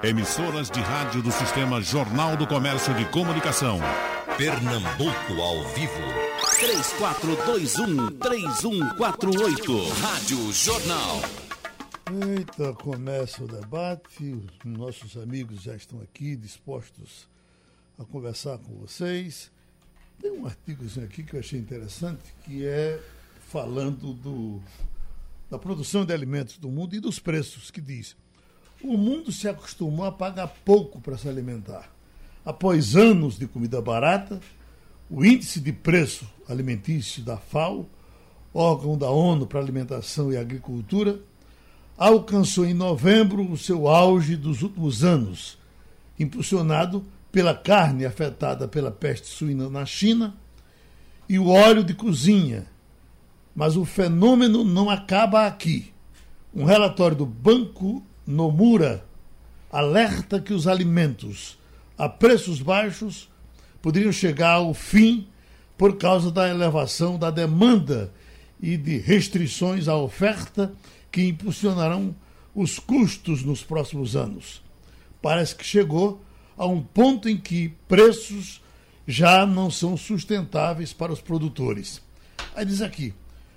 Emissoras de rádio do Sistema Jornal do Comércio de Comunicação. Pernambuco ao vivo. 3421-3148. Rádio Jornal. Eita, começa o debate. Os nossos amigos já estão aqui dispostos a conversar com vocês. Tem um artigozinho aqui que eu achei interessante, que é falando do, da produção de alimentos do mundo e dos preços, que diz: o mundo se acostumou a pagar pouco para se alimentar. Após anos de comida barata, o índice de preço alimentício da FAO, órgão da ONU para Alimentação e Agricultura, alcançou em novembro o seu auge dos últimos anos, impulsionado pela carne afetada pela peste suína na China e o óleo de cozinha. Mas o fenômeno não acaba aqui. Um relatório do Banco Nomura alerta que os alimentos a preços baixos poderiam chegar ao fim por causa da elevação da demanda e de restrições à oferta que impulsionarão os custos nos próximos anos. Parece que chegou a um ponto em que preços já não são sustentáveis para os produtores. Aí diz aqui: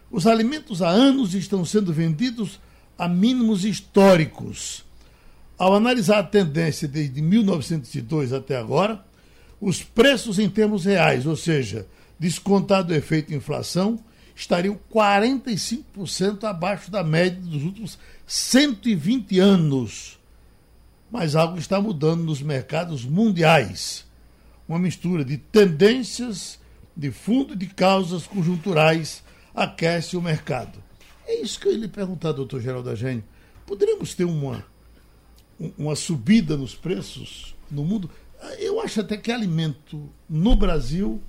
os alimentos há anos estão sendo vendidos a mínimos históricos. Ao analisar a tendência desde 1902 até agora, os preços em termos reais, ou seja, descontado o efeito inflação, estariam 45% abaixo da média dos últimos 120 anos. Mas algo está mudando nos mercados mundiais. Uma mistura de tendências, de fundo de causas conjunturais aquece o mercado. É isso que eu ia lhe perguntar, doutor Geraldo Agênio. Poderíamos ter uma, uma subida nos preços no mundo? Eu acho até que alimento no Brasil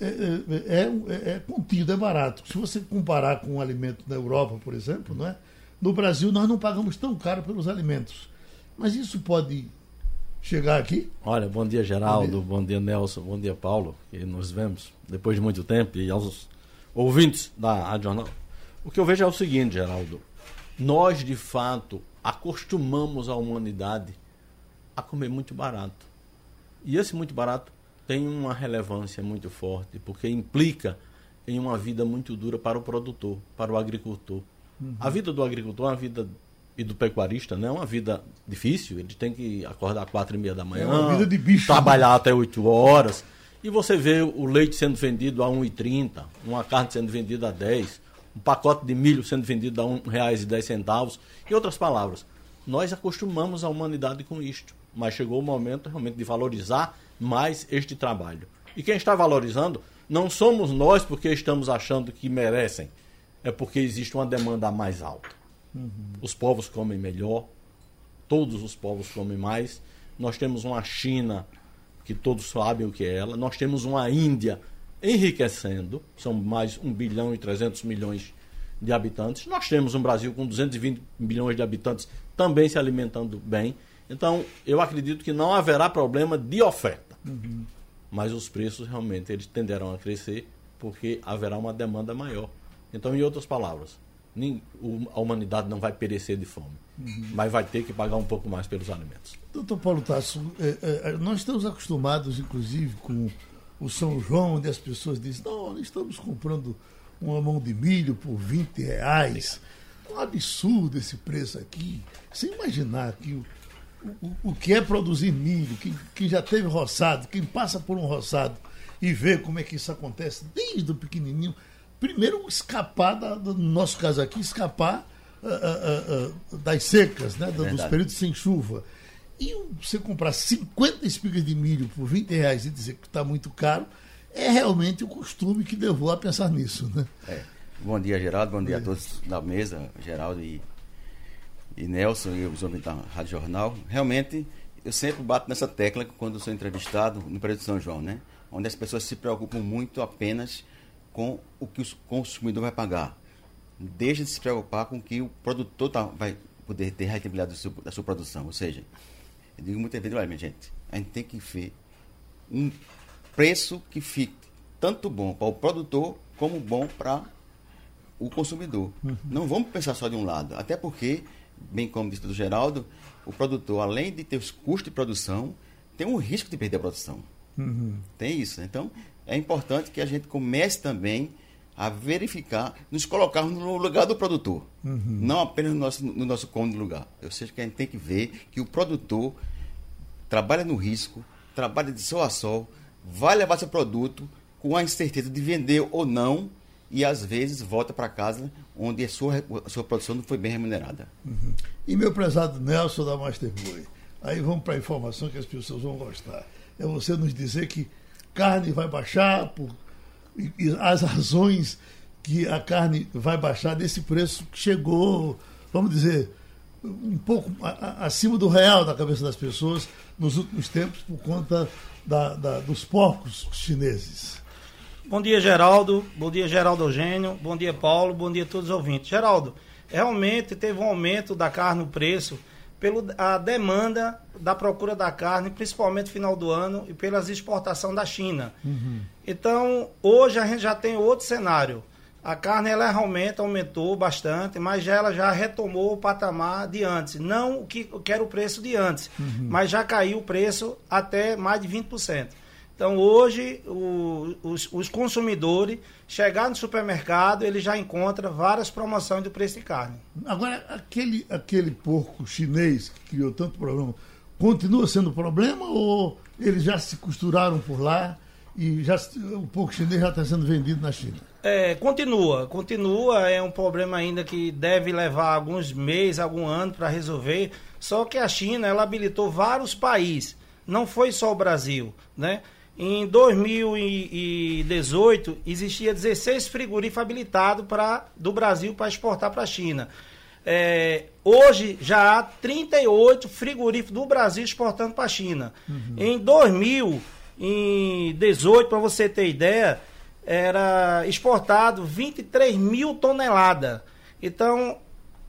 é, é, é, é, contido, é barato. Se você comparar com um alimento da Europa, por exemplo, não é? no Brasil nós não pagamos tão caro pelos alimentos. Mas isso pode chegar aqui? Olha, bom dia Geraldo, bom dia, bom dia Nelson, bom dia Paulo, que nos vemos depois de muito tempo, e aos ouvintes da Rádio Jornal. O que eu vejo é o seguinte, Geraldo. Nós, de fato, acostumamos a humanidade a comer muito barato. E esse muito barato tem uma relevância muito forte, porque implica em uma vida muito dura para o produtor, para o agricultor. Uhum. A vida do agricultor é uma vida e do pecuarista, né? É uma vida difícil. Ele tem que acordar às quatro e meia da manhã, é uma vida de bicho, trabalhar né? até oito horas. E você vê o leite sendo vendido a 1,30, uma carne sendo vendida a 10, um pacote de milho sendo vendido a R$ 1,10. Em outras palavras, nós acostumamos a humanidade com isto, mas chegou o momento realmente de valorizar mais este trabalho. E quem está valorizando não somos nós porque estamos achando que merecem, é porque existe uma demanda mais alta. Uhum. Os povos comem melhor, todos os povos comem mais. Nós temos uma China que todos sabem o que é ela. Nós temos uma Índia enriquecendo, são mais 1 bilhão e 300 milhões de habitantes. Nós temos um Brasil com 220 milhões de habitantes também se alimentando bem. Então, eu acredito que não haverá problema de oferta. Uhum. Mas os preços realmente eles tenderão a crescer porque haverá uma demanda maior. Então, em outras palavras, a humanidade não vai perecer de fome, uhum. mas vai ter que pagar um pouco mais pelos alimentos. Doutor Paulo Tasso, é, é, nós estamos acostumados, inclusive, com o São João, onde as pessoas dizem, não, nós estamos comprando uma mão de milho por 20 reais. Um absurdo esse preço aqui. Sem imaginar que o, o, o que é produzir milho, quem, quem já teve roçado, quem passa por um roçado e vê como é que isso acontece desde o pequenininho, primeiro escapar, da, no nosso caso aqui, escapar uh, uh, uh, das secas, né, é dos períodos sem chuva. E você comprar 50 espigas de milho por 20 reais e dizer que está muito caro, é realmente o costume que levou a pensar nisso. Né? É. Bom dia, Geraldo. Bom dia é. a todos da mesa, Geraldo e, e Nelson e os ouvintes da Rádio Jornal. Realmente, eu sempre bato nessa tecla quando sou entrevistado no período de São João, né? Onde as pessoas se preocupam muito apenas com o que o consumidor vai pagar. Deixa de se preocupar com o que o produtor tá, vai poder ter rentabilidade da sua produção. Ou seja, eu digo muitas vezes, olha, minha gente, a gente tem que ver um preço que fique tanto bom para o produtor como bom para o consumidor. Uhum. Não vamos pensar só de um lado, até porque bem como disse o Geraldo, o produtor, além de ter os custos de produção, tem um risco de perder a produção. Uhum. Tem isso. Então, é importante que a gente comece também a verificar, nos colocarmos no lugar do produtor. Uhum. Não apenas no nosso, no nosso cômodo lugar. Ou seja, que a gente tem que ver que o produtor trabalha no risco, trabalha de sol a sol, vai levar seu produto com a incerteza de vender ou não e às vezes volta para casa onde a sua, a sua produção não foi bem remunerada. Uhum. E meu prezado Nelson da Masterboy, aí vamos para a informação que as pessoas vão gostar. É você nos dizer que carne vai baixar por as razões que a carne vai baixar desse preço que chegou, vamos dizer, um pouco acima do real da cabeça das pessoas nos últimos tempos por conta da, da, dos porcos chineses. Bom dia, Geraldo. Bom dia, Geraldo Eugênio. Bom dia, Paulo. Bom dia a todos os ouvintes. Geraldo, realmente teve um aumento da carne, o preço, pela demanda da procura da carne, principalmente no final do ano, e pelas exportações da China. Uhum. Então, hoje a gente já tem outro cenário. A carne ela realmente aumentou bastante, mas já ela já retomou o patamar de antes. Não o que, que era o preço de antes, uhum. mas já caiu o preço até mais de 20%. Então hoje o, os, os, consumidores chegar no supermercado ele já encontra várias promoções do preço de carne. Agora aquele aquele porco chinês que criou tanto problema continua sendo problema ou eles já se costuraram por lá e já o porco chinês já está sendo vendido na China? É, continua, continua, é um problema ainda que deve levar alguns meses, algum ano para resolver. Só que a China ela habilitou vários países, não foi só o Brasil, né? Em 2018, existia 16 frigoríficos habilitados pra, do Brasil para exportar para a China. É, hoje já há 38 frigoríficos do Brasil exportando para a China. Uhum. Em 2018, para você ter ideia, era exportado 23 mil toneladas. Então,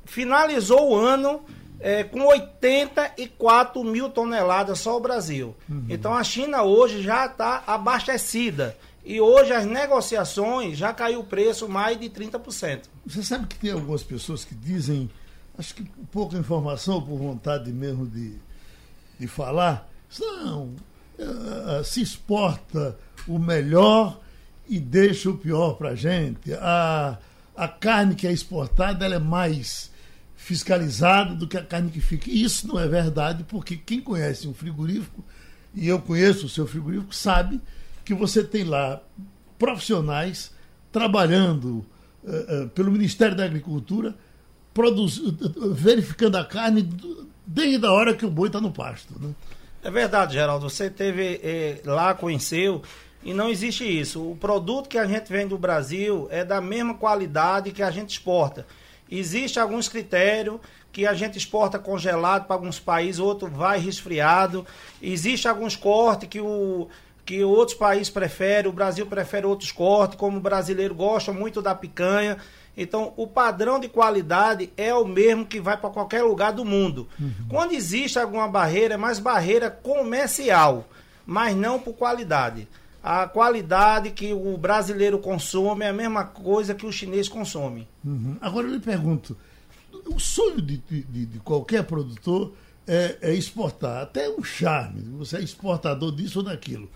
finalizou o ano é, com 84 mil toneladas só o Brasil. Uhum. Então a China hoje já está abastecida. E hoje as negociações já caiu o preço mais de 30%. Você sabe que tem algumas pessoas que dizem, acho que pouca informação, por vontade mesmo de, de falar, não, uh, se exporta o melhor e deixa o pior para a gente. A, a carne que é exportada ela é mais fiscalizada do que a carne que fica. E isso não é verdade, porque quem conhece um frigorífico, e eu conheço o seu frigorífico, sabe que você tem lá profissionais trabalhando uh, uh, pelo Ministério da Agricultura, uh, verificando a carne desde a hora que o boi está no pasto. Né? É verdade, Geraldo. Você teve eh, lá, conheceu, e não existe isso. O produto que a gente vende do Brasil é da mesma qualidade que a gente exporta. Existem alguns critérios que a gente exporta congelado para alguns países, outro vai resfriado. Existem alguns cortes que, o, que outros países preferem, o Brasil prefere outros cortes, como o brasileiro gosta muito da picanha. Então, o padrão de qualidade é o mesmo que vai para qualquer lugar do mundo. Uhum. Quando existe alguma barreira, é mais barreira comercial, mas não por qualidade. A qualidade que o brasileiro consome é a mesma coisa que o chinês consome. Uhum. Agora eu lhe pergunto: o sonho de, de, de qualquer produtor é, é, exportar, até um charme, você é exportador disso ou daquilo.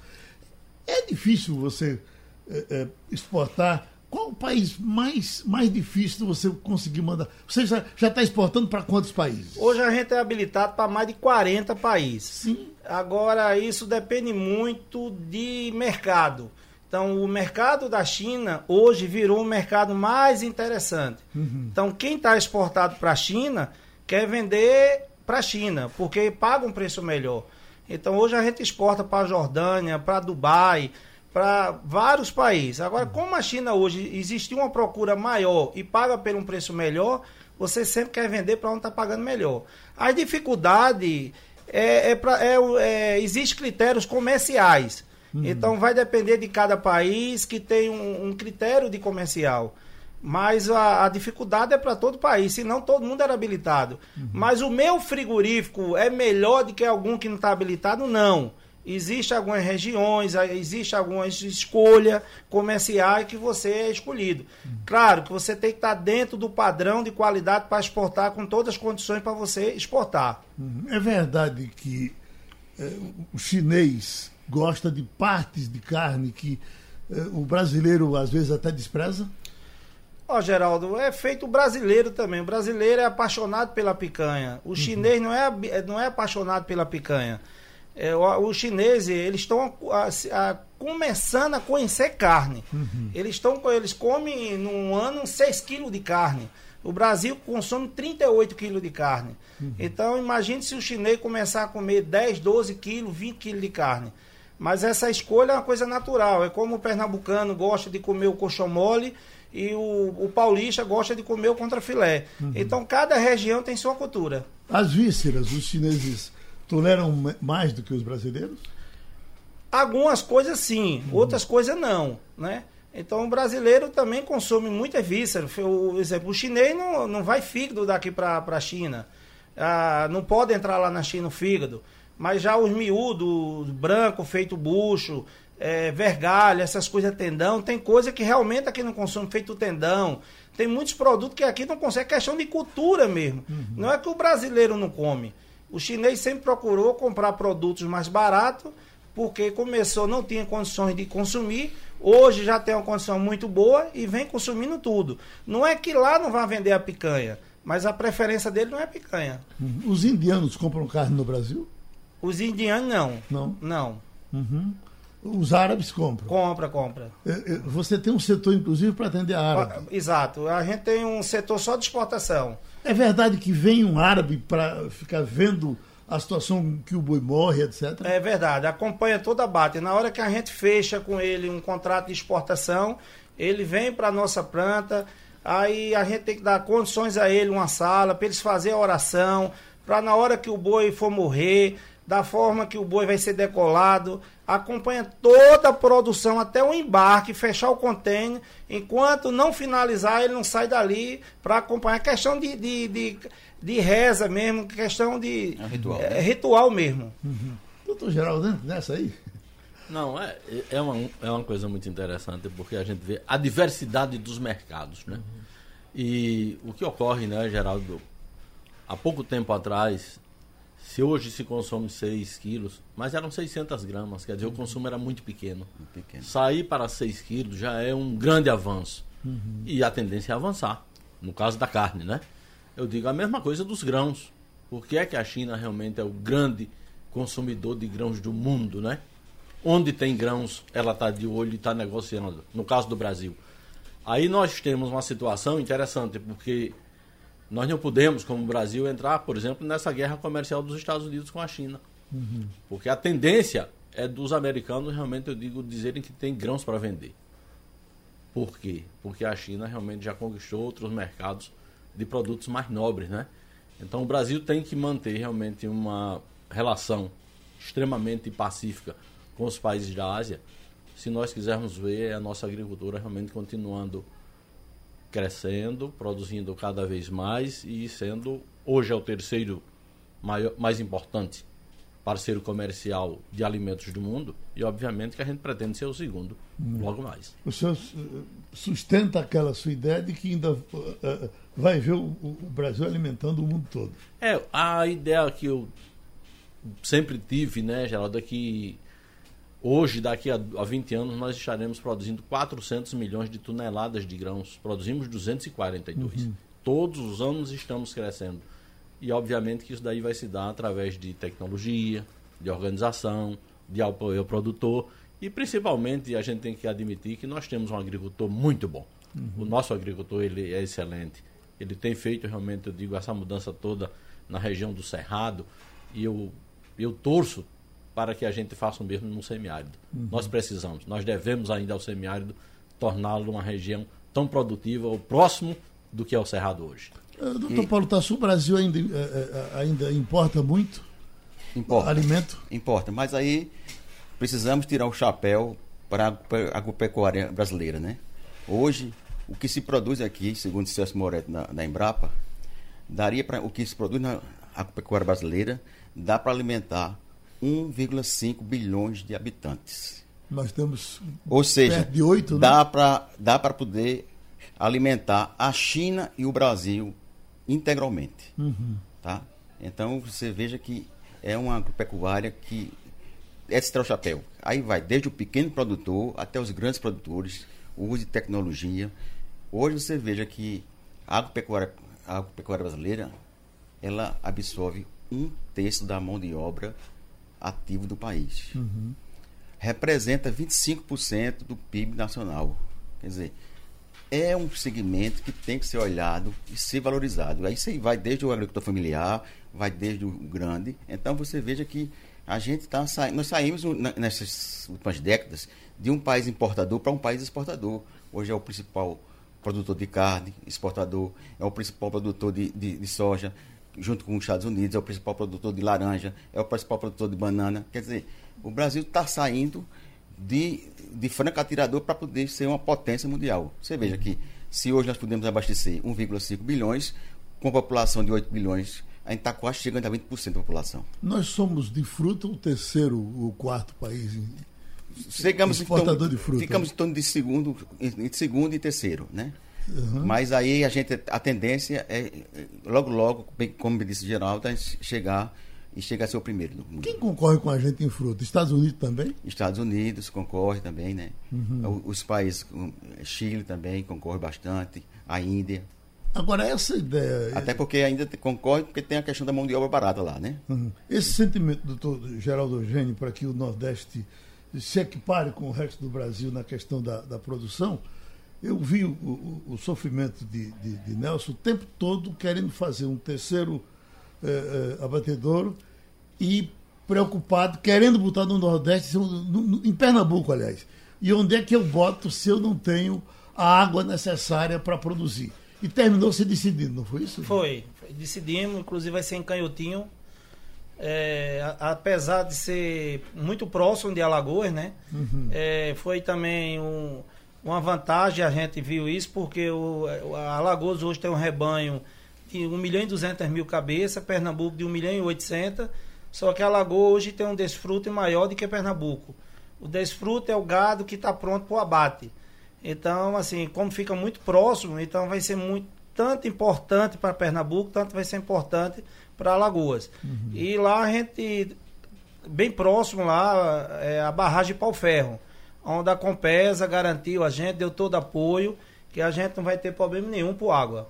É difícil você é, é, exportar. Qual o país mais, mais difícil de você conseguir mandar? Você já está exportando para quantos países? Hoje a gente é habilitado para mais de 40 países. Sim. Agora, isso depende muito de mercado. Então, o mercado da China hoje virou um mercado mais interessante. Uhum. Então, quem está exportado para a China quer vender para a China, porque paga um preço melhor. Então, hoje a gente exporta para a Jordânia, para Dubai, para vários países. Agora, como a China hoje existe uma procura maior e paga por um preço melhor, você sempre quer vender para onde está pagando melhor. A dificuldade é, é, pra, é, é existe critérios comerciais. Uhum. Então vai depender de cada país que tem um, um critério de comercial. Mas a, a dificuldade é para todo país, senão todo mundo era habilitado. Uhum. Mas o meu frigorífico é melhor do que algum que não está habilitado? Não. Existem algumas regiões, existe algumas escolhas comerciais que você é escolhido. Claro que você tem que estar dentro do padrão de qualidade para exportar com todas as condições para você exportar. Uhum. É verdade que é, o chinês gosta de partes de carne que é, o brasileiro às vezes até despreza? Ó, oh, Geraldo, é feito brasileiro também. O brasileiro é apaixonado pela picanha. O uhum. chinês não é, não é apaixonado pela picanha. É, os chineses, eles estão começando a conhecer carne. Uhum. Eles, estão, eles comem num ano 6 quilos de carne. O Brasil consome 38 quilos de carne. Uhum. Então, imagine se o chinês começar a comer 10, 12 quilos, 20 quilos de carne. Mas essa escolha é uma coisa natural. É como o pernambucano gosta de comer o coxão mole e o, o paulista gosta de comer o contrafilé. Uhum. Então cada região tem sua cultura. As vísceras, os chineses toleram mais do que os brasileiros? Algumas coisas sim, uhum. outras coisas não, né? Então o brasileiro também consome muita víscera. O, exemplo, o chinês não, não vai fígado daqui para a China. Ah, não pode entrar lá na China o fígado. Mas já os miúdos, branco, feito bucho, é, vergalha, essas coisas tendão, tem coisa que realmente aqui não consome feito tendão. Tem muitos produtos que aqui não consegue, é questão de cultura mesmo. Uhum. Não é que o brasileiro não come. O chinês sempre procurou comprar produtos mais baratos, porque começou, não tinha condições de consumir, hoje já tem uma condição muito boa e vem consumindo tudo. Não é que lá não vai vender a picanha, mas a preferência dele não é picanha. Uhum. Os indianos compram carne no Brasil? Os indianos não. Não? Não. Uhum. Os árabes compram. Compra, compra. É, é, você tem um setor, inclusive, para atender árabe. Exato. A gente tem um setor só de exportação. É verdade que vem um árabe para ficar vendo a situação que o boi morre, etc? É verdade. Acompanha toda a bata. Na hora que a gente fecha com ele um contrato de exportação, ele vem para a nossa planta, aí a gente tem que dar condições a ele, uma sala, para eles fazerem a oração, para na hora que o boi for morrer, da forma que o boi vai ser decolado, acompanha toda a produção até o embarque, fechar o container. Enquanto não finalizar, ele não sai dali para acompanhar. Questão de, de, de, de, reza mesmo, questão de. É ritual. É, ritual mesmo. Uhum. Doutor Geraldo, nessa aí? Não, é, é, uma, é uma coisa muito interessante, porque a gente vê a diversidade dos mercados, né? Uhum. E o que ocorre, né, Geraldo? Há pouco tempo atrás, se hoje se consome 6 quilos, mas eram 600 gramas, quer dizer, uhum. o consumo era muito pequeno. muito pequeno. Sair para 6 quilos já é um grande avanço. Uhum. E a tendência é avançar, no caso da carne, né? Eu digo a mesma coisa dos grãos. Por que é que a China realmente é o grande consumidor de grãos do mundo, né? Onde tem grãos, ela está de olho e está negociando. No caso do Brasil. Aí nós temos uma situação interessante, porque nós não podemos, como Brasil, entrar, por exemplo, nessa guerra comercial dos Estados Unidos com a China. Uhum. Porque a tendência é dos americanos, realmente, eu digo, dizerem que tem grãos para vender. Por quê? Porque a China realmente já conquistou outros mercados de produtos mais nobres, né? Então o Brasil tem que manter realmente uma relação extremamente pacífica com os países da Ásia, se nós quisermos ver a nossa agricultura realmente continuando crescendo, produzindo cada vez mais e sendo, hoje é o terceiro maior, mais importante parceiro comercial de alimentos do mundo e obviamente que a gente pretende ser o segundo logo mais. O senhor sustenta aquela sua ideia de que ainda uh, vai ver o, o, Brasil alimentando o mundo todo. É, a ideia que eu sempre tive, né, Geraldo, é que Hoje, daqui a, a 20 anos, nós estaremos produzindo 400 milhões de toneladas de grãos. Produzimos 242. Uhum. Todos os anos estamos crescendo. E, obviamente, que isso daí vai se dar através de tecnologia, de organização, de apoio ao produtor. E, principalmente, a gente tem que admitir que nós temos um agricultor muito bom. Uhum. O nosso agricultor ele é excelente. Ele tem feito, realmente, eu digo, essa mudança toda na região do Cerrado. E eu, eu torço para que a gente faça o mesmo no semiárido. Uhum. Nós precisamos, nós devemos ainda ao semiárido torná-lo uma região tão produtiva ou próximo do que é o Cerrado hoje. Uh, doutor e... Paulo Tassu, o Brasil ainda, uh, uh, ainda importa muito importa, alimento? Importa, mas aí precisamos tirar o chapéu para a agropecuária brasileira, né? Hoje, o que se produz aqui, segundo o Celso Moretti na, na Embrapa, daria para o que se produz na agropecuária brasileira, dá para alimentar 1,5 bilhões de habitantes. Nós temos Ou seja, de 8, né? dá para dá para poder alimentar a China e o Brasil integralmente. Uhum. Tá? Então você veja que é uma agropecuária que é tirar o chapéu. Aí vai desde o pequeno produtor até os grandes produtores, o uso de tecnologia. Hoje você veja que a agropecuária, a agropecuária brasileira ela absorve um terço da mão de obra ativa do país. Representa 25% do PIB nacional. Quer dizer, é um segmento que tem que ser olhado e ser valorizado. Aí você vai desde o agricultor familiar, vai desde o grande. Então você veja que a gente está saindo, nós saímos nessas últimas décadas de um país importador para um país exportador. Hoje é o principal produtor de carne, exportador, é o principal produtor de, de, de soja, junto com os Estados Unidos, é o principal produtor de laranja, é o principal produtor de banana. Quer dizer, o Brasil está saindo de, de franco atirador para poder ser uma potência mundial. Você veja que se hoje nós podemos abastecer 1,5 bilhões, com uma população de 8 bilhões, a gente está quase chegando a 20% da população. Nós somos de fruta o terceiro, o quarto país. em- Chegamos Exportador então, de fruta. Ficamos em torno de segundo, segundo e terceiro, né? Mas aí a gente, a tendência é, é, logo, logo, como me disse Geraldo, gente chegar e chegar a ser o primeiro do mundo. Quem concorre com a gente em fruta? Estados Unidos também? Estados Unidos concorre também, né? Uhum. Os países, Chile também concorre bastante, a Índia. Agora, essa ideia. Até porque ainda concorre porque tem a questão da mão de obra barata lá, né? Uhum. Esse sentimento, doutor Geraldo Eugênio, para que o Nordeste se equipare com o resto do Brasil na questão da, da produção, eu vi o, o- o sofrimento de, de- de Nelson o tempo todo querendo fazer um terceiro eh, eh, abatedouro e preocupado, querendo botar no Nordeste, no- no- em Pernambuco, aliás. E onde é que eu boto se eu não tenho a água necessária para produzir? E terminou se decidindo, não foi isso? Foi, foi. decidimos, inclusive vai ser em Canhotinho. É, apesar de ser muito próximo de Alagoas, né? É, foi também um- uma vantagem, a gente viu isso, porque o, a Alagoas hoje tem um rebanho de 1 milhão e 200 mil cabeças, Pernambuco de 1 milhão e 800, só que Alagoas hoje tem um desfrute maior do que Pernambuco. O desfrute é o gado que está pronto para o abate. Então, assim, como fica muito próximo, então vai ser muito tanto importante para Pernambuco, tanto vai ser importante para Alagoas. E lá a gente, bem próximo lá, é a barragem de Pau Ferro, onde a Compesa garantiu a gente, deu todo apoio, que a gente não vai ter problema nenhum por água.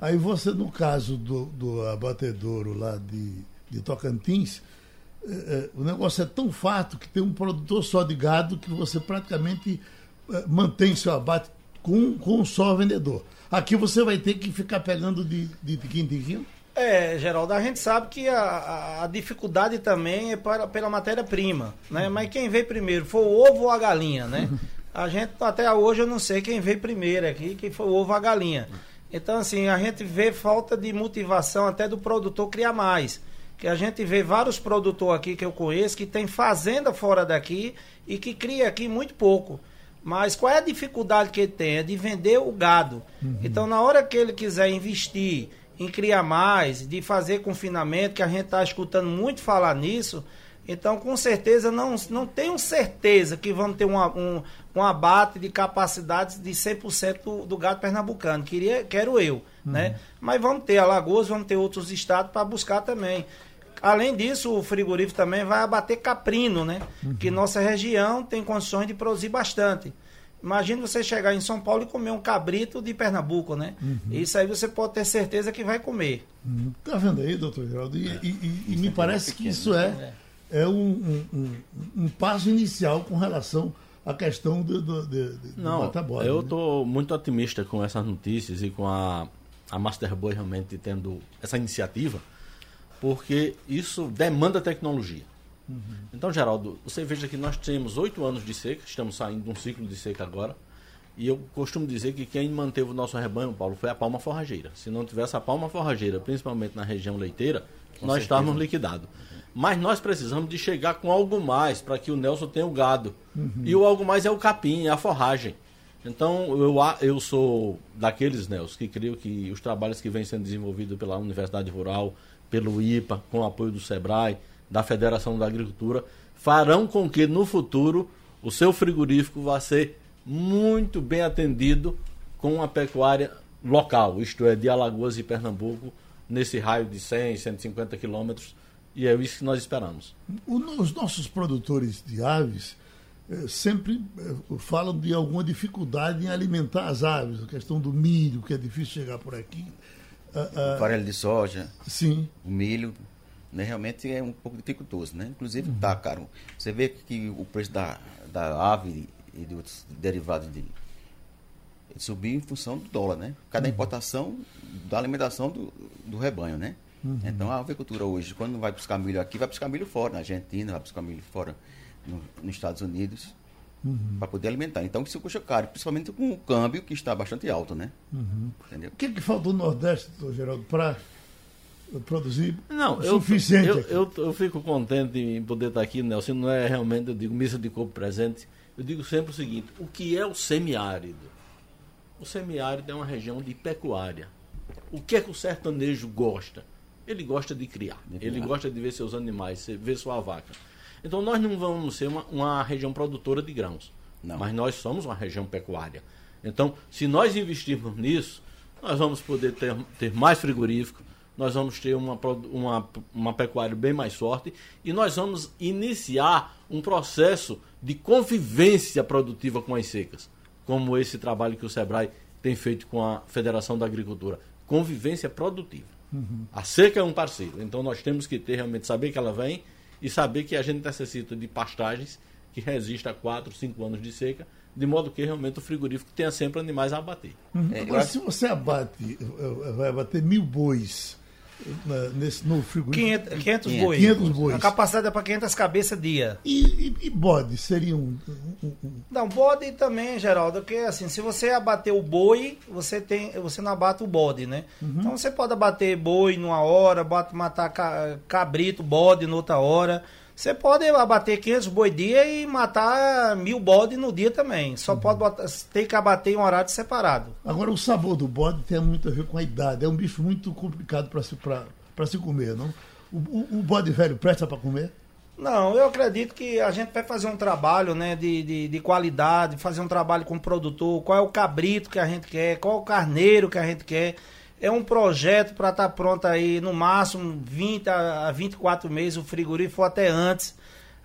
Aí você, no caso do, do abatedouro lá de, de Tocantins, eh, eh, o negócio é tão farto que tem um produtor só de gado que você praticamente eh, mantém seu abate com, com um só vendedor. Aqui você vai ter que ficar pegando de, de tiquinho em tiquinho. É, Geraldo, a gente sabe que a, a- dificuldade também é para, pela matéria-prima, né? Mas quem veio primeiro, foi o ovo ou a galinha, né? A gente, até hoje, eu não sei quem veio primeiro aqui, quem foi o ovo ou a galinha. Então, assim, a gente vê falta de motivação até do produtor criar mais. Que a gente vê vários produtores aqui que eu conheço que tem fazenda fora daqui e que cria aqui muito pouco. Mas qual é a dificuldade que ele tem? É de vender o gado. Então, na hora que ele quiser investir em criar mais, de fazer confinamento, que a gente está escutando muito falar nisso, então com certeza não, não tenho certeza que vamos ter uma- um, um abate de capacidades de 100% do, do gado pernambucano. Queria, quero eu, né? Mas vamos ter Alagoas, vamos ter outros estados para buscar também. Além disso, o frigorífico também vai abater caprino, né? Que nossa região tem condições de produzir bastante. Imagina você chegar em São Paulo e comer um cabrito de Pernambuco, né? Isso aí você pode ter certeza que vai comer. Está vendo aí, doutor Geraldo? E, e- e- e me parece que isso é, é um, um- um- um passo inicial com relação à questão do, do, de, de- do Não, eu né? estou muito otimista com essas notícias e com a, a Masterboy realmente tendo essa iniciativa, porque isso demanda tecnologia. Então, Geraldo, você veja que nós temos oito anos de seca, estamos saindo de um ciclo de seca agora, e eu costumo dizer que quem manteve o nosso rebanho, Paulo, foi a palma forrageira. Se não tivesse a palma forrageira, principalmente na região leiteira, nós estávamos liquidados. Mas nós precisamos de chegar com algo mais para que o Nelson tenha o gado. E o algo mais é o capim, é a forragem. Então, eu, eu sou daqueles, Nelson, que creio que os trabalhos que vêm sendo desenvolvidos pela Universidade Rural, pelo IPA, com o apoio do SEBRAE, da Federação da Agricultura farão com que no futuro o seu frigorífico vá ser muito bem atendido com a pecuária local, isto é, de Alagoas e Pernambuco, nesse raio de 100, 150 quilômetros, e é isso que nós esperamos. Os nossos produtores de aves eh, sempre eh, falam de alguma dificuldade em alimentar as aves, a questão do milho, que é difícil chegar por aqui. Uh, uh, farelo de soja, sim. o milho, né, realmente é um pouco dificultoso, né? Inclusive uhum. tá caro. Você vê que o preço da, da ave e de outros derivados de subiu em função do dólar, né? Cada uhum. importação da alimentação do, do rebanho, né? Uhum. Então a avicultura hoje, quando vai buscar milho aqui, vai buscar milho fora, na Argentina, vai buscar milho fora no, nos Estados Unidos, uhum. para poder alimentar. Então isso custa caro, principalmente com o câmbio que está bastante alto, né? Uhum. Entendeu? O que, que falta no Nordeste, doutor Geraldo, para produzir não, o suficiente. Eu, eu, eu, fico contente em poder estar aqui, Nelson. Não é realmente, eu digo, missa de corpo presente. Eu digo sempre o seguinte: o que é o semiárido? O semiárido é uma região de pecuária. O que é que o sertanejo gosta? Ele gosta de criar. De ele gosta de ver seus animais, ver sua vaca. Então nós não vamos ser uma, uma região produtora de grãos. Não. Mas nós somos uma região pecuária. Então, se nós investirmos nisso, nós vamos poder ter, ter mais frigorífico, nós vamos ter uma, uma, uma pecuária bem mais forte e nós vamos iniciar um processo de convivência produtiva com as secas, como esse trabalho que o SEBRAE tem feito com a Federação da Agricultura. Convivência produtiva. Uhum. A seca é um parceiro, então nós temos que ter realmente saber que ela vem e saber que a gente necessita de pastagens que resistam a 4, 5 anos de seca, de modo que realmente o frigorífico tenha sempre animais a abater. Uhum. Agora, se você abate, vai abater mil bois nesse novo frigorífico. 500, 500 bois. 500 bois. A capacidade é para 500 cabeças dia. E, e, e bode seria um, um, um, Não, bode também, Geraldo, porque assim, se você abater o boi, você tem, você não abate o bode, né? Uhum. Então você pode abater boi numa hora, bate, matar cabrito, bode noutra hora. Você pode abater 500 boi dia e matar mil bode no dia também. Só uhum. pode botar, tem que abater em um horário separado. Agora, o sabor do bode tem muito a ver com a idade. É um bicho muito complicado para se, se comer, não? O, o, o bode velho presta para comer? Não, eu acredito que a gente vai fazer um trabalho né, de, de, de, qualidade, fazer um trabalho com o produtor, qual é o cabrito que a gente quer, qual é o carneiro que a gente quer. É um projeto para estar tá pronto aí no máximo 20 a 24 meses, o frigorífico até antes.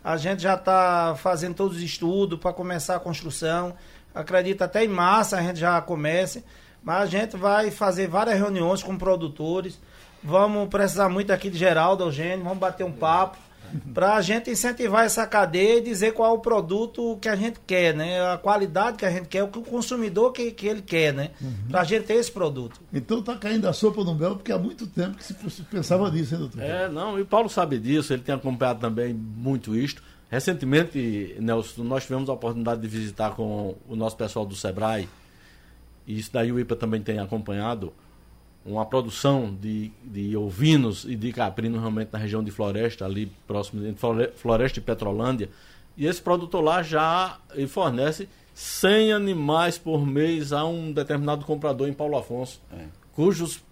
A gente já está fazendo todos os estudos para começar a construção. Acredito até em massa a gente já comece. Mas a gente vai fazer várias reuniões com produtores. Vamos precisar muito aqui de Geraldo, Eugênio, vamos bater um papo para a gente incentivar essa cadeia e dizer qual é o produto que a gente quer, né? A qualidade que a gente quer, o que o consumidor que, que ele quer, né? Uhum. Para a gente ter esse produto. Então tá caindo a sopa no mel, porque há muito tempo que se pensava nisso, hein, doutor? É, não, e o Paulo sabe disso, ele tem acompanhado também muito isto. Recentemente, Nelson, nós tivemos a oportunidade de visitar com o nosso pessoal do Sebrae, e isso daí o IPA também tem acompanhado, uma produção de, de ovinos e de caprinos realmente na região de Floresta, ali próximo de Floresta e Petrolândia. E esse produtor lá já fornece 100 animais por mês a um determinado comprador em Paulo Afonso, é. cujos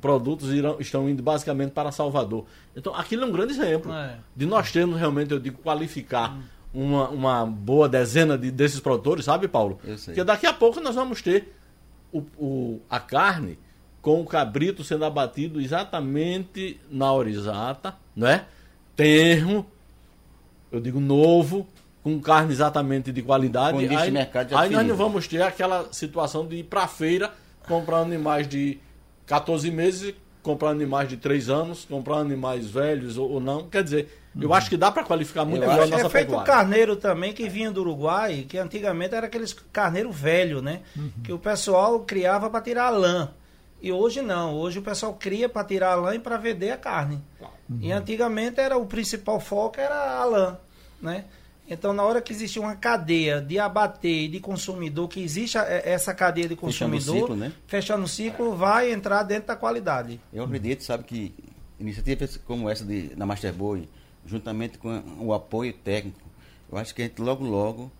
produtos irão, estão indo basicamente para Salvador. Então, aquilo é um grande exemplo é. de nós termos realmente, eu digo, qualificar hum. uma, uma boa dezena de, desses produtores, sabe, Paulo? Porque daqui a pouco nós vamos ter o, o, a carne com o cabrito sendo abatido exatamente na hora exata, não é? Termo, eu digo novo, com carne exatamente de qualidade. aí, mercado aí nós não vamos ter aquela situação de ir para a feira comprar animais de 14 meses, comprar animais de 3 anos, comprar animais velhos ou, ou não. Quer dizer, eu uhum. acho que dá para qualificar muito melhor a nossa É feito o carneiro também que vinha do Uruguai, que antigamente era aqueles carneiro velho, né? Uhum. Que o pessoal criava para tirar a lã. E hoje não, hoje o pessoal cria para tirar a lã e para vender a carne. Uhum. E antigamente era o principal foco era a lã, né? Então, na hora que existe uma cadeia de abater e de consumidor, que existe essa cadeia de consumidor, fechando o ciclo, né? fechando o ciclo vai entrar dentro da qualidade. Eu acredito, sabe, que iniciativas como essa de, da Master Boy, juntamente com o apoio técnico, eu acho que a gente logo, logo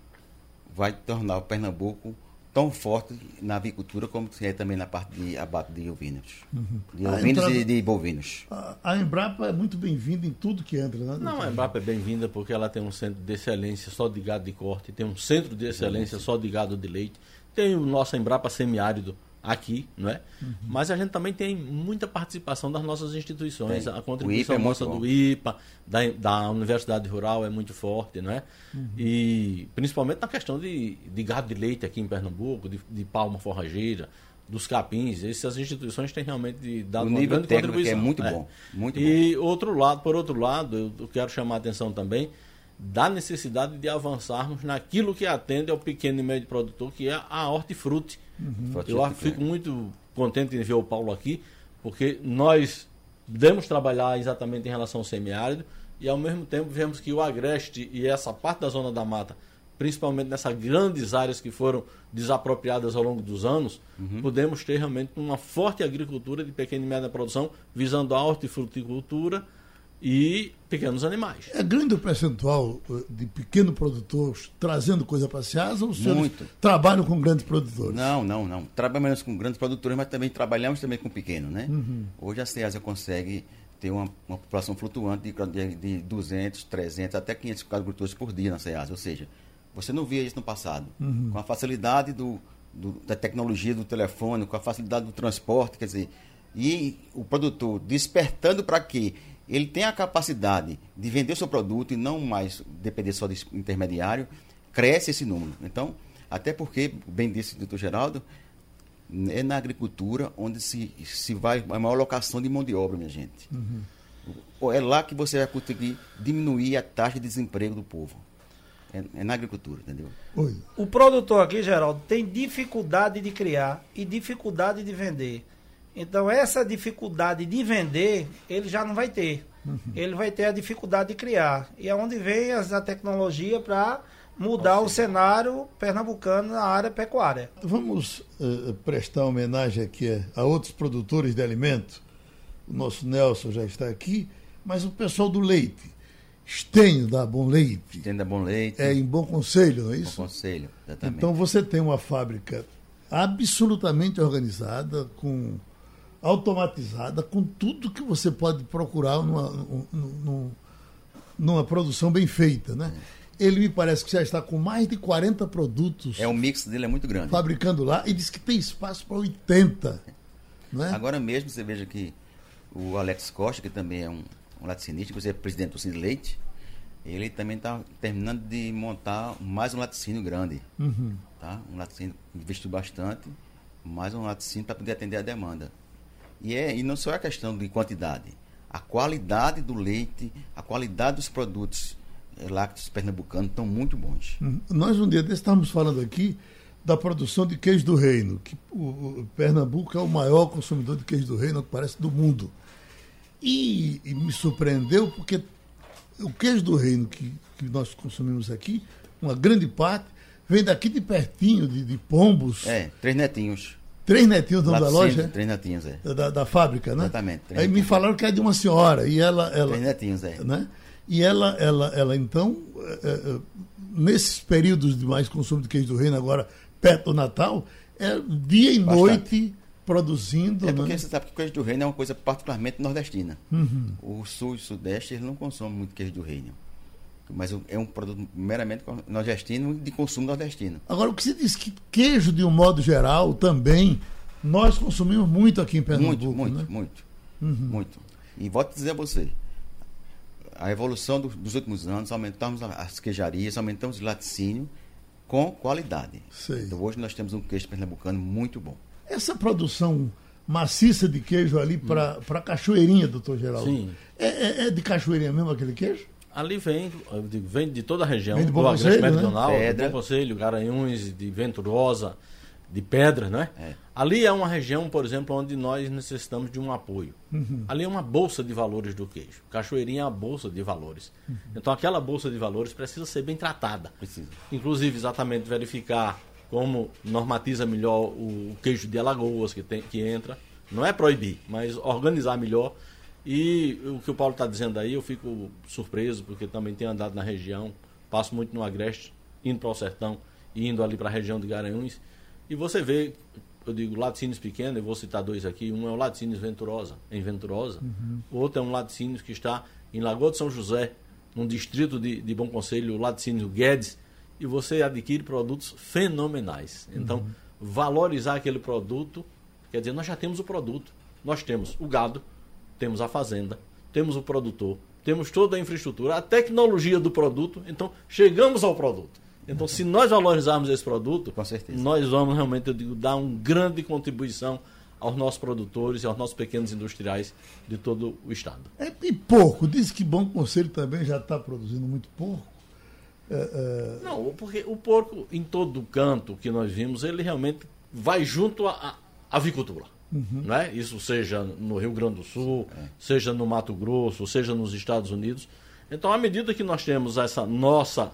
vai tornar o Pernambuco tão forte na avicultura como é também na parte de abate de ovinos. De A ovinos entrada- e de bovinos. A, a Embrapa é muito bem-vinda em tudo que entra, né? Não, a Embrapa é bem-vinda porque ela tem um centro de excelência só de gado de corte, tem um centro de excelência só de gado de leite, tem o nosso Embrapa semiárido aqui, não é? Mas a gente também tem muita participação das nossas instituições. Tem. A contribuição é nossa do IPA, da, da Universidade Rural é muito forte, não é? E principalmente na questão de, de gado de leite aqui em Pernambuco, de, de palma forrageira, dos capins, essas instituições têm realmente dado O uma grande contribuição. é muito bom, muito e outro lado, por outro lado, eu quero chamar a atenção também da necessidade de avançarmos naquilo que atende ao pequeno e médio produtor, que é a hortifruti. Forte Eu hortifruti. fico muito contente em ver o Paulo aqui, porque nós podemos trabalhar exatamente em relação ao semiárido e ao mesmo tempo vemos que o agreste e essa parte da zona da mata, principalmente nessas grandes áreas que foram desapropriadas ao longo dos anos, podemos ter realmente uma forte agricultura de pequena e média produção visando a hortifruticultura e pequenos animais. É grande o percentual eh, de pequeno produtores trazendo coisa para Seasa ou Muito. trabalham com grandes produtores? Não, não, não. Trabalhamos com grandes produtores, mas também trabalhamos também com pequeno, né? Hoje a Ceasa consegue ter uma, uma população flutuante de, de, de 200, 300, até 500 agricultores por dia na Ceasa. Ou seja, você não via isso no passado. Com a facilidade do, do- da tecnologia do telefone, com a facilidade do transporte, quer dizer, e o produtor despertando para que ele tenha a capacidade de vender o seu produto e não mais depender só de intermediário, cresce esse número. Então, até porque, bem disse o doutor Geraldo, é na agricultura onde se, se vai a maior locação de mão de obra, minha gente. É lá que você vai conseguir diminuir a taxa de desemprego do povo. É, é na agricultura, entendeu? Oi. O produtor aqui, Geraldo, tem dificuldade de criar e dificuldade de vender. Então, essa dificuldade de vender, ele já não vai ter. Ele vai ter a dificuldade de criar. E é onde vem as- a tecnologia para mudar o cenário pernambucano na área pecuária. Vamos eh, prestar homenagem aqui a, a outros produtores de alimento. O nosso Nelson já está aqui, mas o pessoal do leite. Estenho da Bom Leite. Tenda bom leite, É em bom conselho, não é bom isso? conselho, exatamente. Então você tem uma fábrica absolutamente organizada, com automatizada, com tudo que você pode procurar numa, num- num- numa produção bem feita, né? Ele me parece que já está com mais de 40 produtos é, o mix dele é muito grande. fabricando lá e diz que tem espaço para 80. Né? Agora mesmo você veja que o Alex Costa, que também é um, um laticinista, que é presidente do Cine Leite, ele também está terminando de montar mais um laticínio grande. Uhum. Tá? Um laticínio que investiu bastante, mais um laticínio para poder atender a demanda. E, é, e não só é a questão de quantidade, a qualidade do leite, a qualidade dos produtos eh, lácteos pernambucanos estão muito bons. Uhum. Nós um dia desse estávamos falando aqui da produção de queijo do reino, que o, Pernambuco é o maior consumidor de queijo do reino, que parece, do mundo. E, e me surpreendeu porque o queijo do reino que, que nós consumimos aqui, uma grande parte, vem daqui de pertinho, de, de Pombos. É, três netinhos. Três netinhos dentro da loja, Três netinhos, é. da, da fábrica, né? Exatamente, Aí me falaram que é de uma senhora, e ela... ela Três netinhos, é. né? E ela, ela, ela então, eh, eh, nesses períodos de mais consumo de queijo do reino, agora perto do Natal, é dia e Bastante. noite produzindo. É porque né? você sabe que o queijo do reino é uma coisa particularmente nordestina. Uhum. O sul e o sudeste eles não consomem muito queijo do reino. Mas é um produto meramente nordestino e de consumo nordestino. Agora, o que se diz que queijo, de um modo geral, também, nós consumimos muito aqui em Pernambuco. muito, muito, né? muito. Uhum. Muito. E vou te dizer a você, a evolução do- dos últimos anos, aumentamos as queijarias, aumentamos o laticínio com qualidade. Sei. Então hoje nós temos um queijo pernambucano muito bom. Essa produção maciça de queijo ali para para Cachoeirinha, doutor Geraldo. Sim. É, é- é de Cachoeirinha mesmo aquele queijo? Ali vem, vem de toda a região, Vem de Bom do Agreste Conselho, né? Meridional, de Bom Conselho, Garanhuns, de Venturosa, de Pedra, né? É. Ali é uma região, por exemplo, onde nós necessitamos de um apoio. Ali é uma bolsa de valores do queijo. Cachoeirinha é a bolsa de valores. Então aquela bolsa de valores precisa ser bem tratada. Precisa. Inclusive, exatamente, verificar como normatiza melhor o queijo de Alagoas que, tem, que entra. Não é proibir, mas organizar melhor. E o que o Paulo está dizendo aí, eu fico surpreso, porque também tenho andado na região, passo muito no Agreste, indo para o Sertão e indo ali para a região de Garanhuns. E você vê, eu digo laticínios pequenos, eu vou citar dois aqui. Um é o laticínios Venturosa, em Venturosa. O outro é um laticínios que está em Lagoa de São José, num distrito de, de Bom Conselho, o laticínio Guedes. E você adquire produtos fenomenais. Então, valorizar aquele produto, quer dizer, nós já temos o produto. Nós temos o gado, temos a fazenda, temos o produtor, temos toda a infraestrutura, a tecnologia do produto, então chegamos ao produto. Então, se nós valorizarmos esse produto, Com certeza. nós vamos realmente, eu digo, dar uma grande contribuição aos nossos produtores e aos nossos pequenos industriais de todo o estado. É, e pouco. Diz que Bom Conselho também já está produzindo muito porco. É, é, Não, porque o porco, em todo canto que nós vimos, ele realmente vai junto à à avicultura. Né? Isso seja no Rio Grande do Sul, seja no Mato Grosso, seja nos Estados Unidos. Então, à medida que nós temos essa nossa